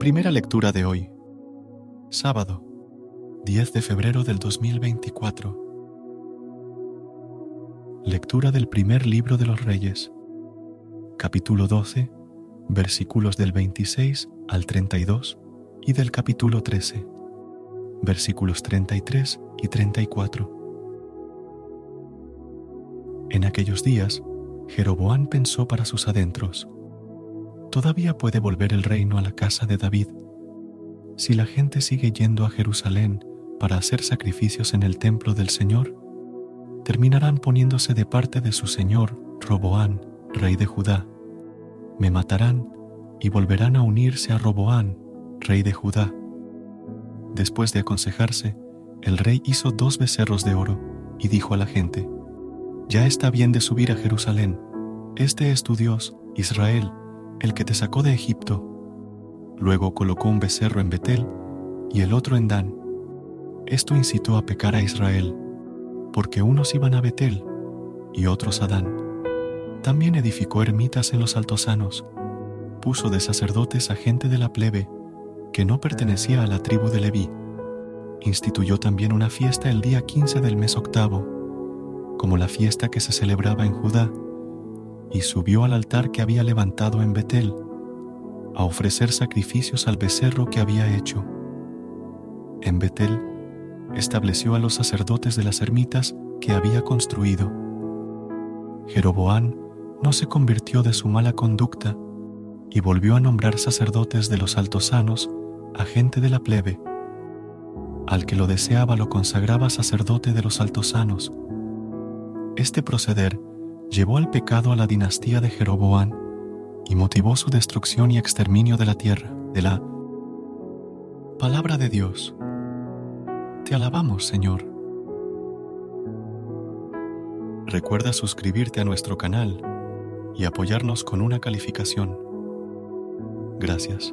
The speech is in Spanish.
Primera lectura de hoy. Sábado, 10 de febrero del 2024. Lectura del primer libro de los Reyes. Capítulo 12, versículos del 26 al 32 y del capítulo 13, versículos 33 y 34. En aquellos días, Jeroboán pensó para sus adentros, todavía puede volver el reino a la casa de David. Si la gente sigue yendo a Jerusalén para hacer sacrificios en el templo del Señor, terminarán poniéndose de parte de su señor, Roboán, rey de Judá. Me matarán y volverán a unirse a Roboán, rey de Judá. Después de aconsejarse, el rey hizo dos becerros de oro y dijo a la gente, Ya está bien de subir a Jerusalén. Este es tu Dios, Israel, el que te sacó de Egipto. Luego colocó un becerro en Betel y el otro en Dan. Esto incitó a pecar a Israel, porque unos iban a Betel y otros a Dan. También edificó ermitas en los altosanos. Puso de sacerdotes a gente de la plebe, que no pertenecía a la tribu de Leví. Instituyó también una fiesta el día 15 del mes octavo, como la fiesta que se celebraba en Judá, y subió al altar que había levantado en Betel, a ofrecer sacrificios al becerro que había hecho. En Betel estableció a los sacerdotes de las ermitas que había construido. Jeroboán no se convirtió de su mala conducta y volvió a nombrar sacerdotes de los altosanos a gente de la plebe. Al que lo deseaba lo consagraba sacerdote de los altosanos. Este proceder llevó al pecado a la dinastía de Jeroboán y motivó su destrucción y exterminio de la tierra, de la palabra de Dios. Te alabamos, Señor. Recuerda suscribirte a nuestro canal y apoyarnos con una calificación. Gracias.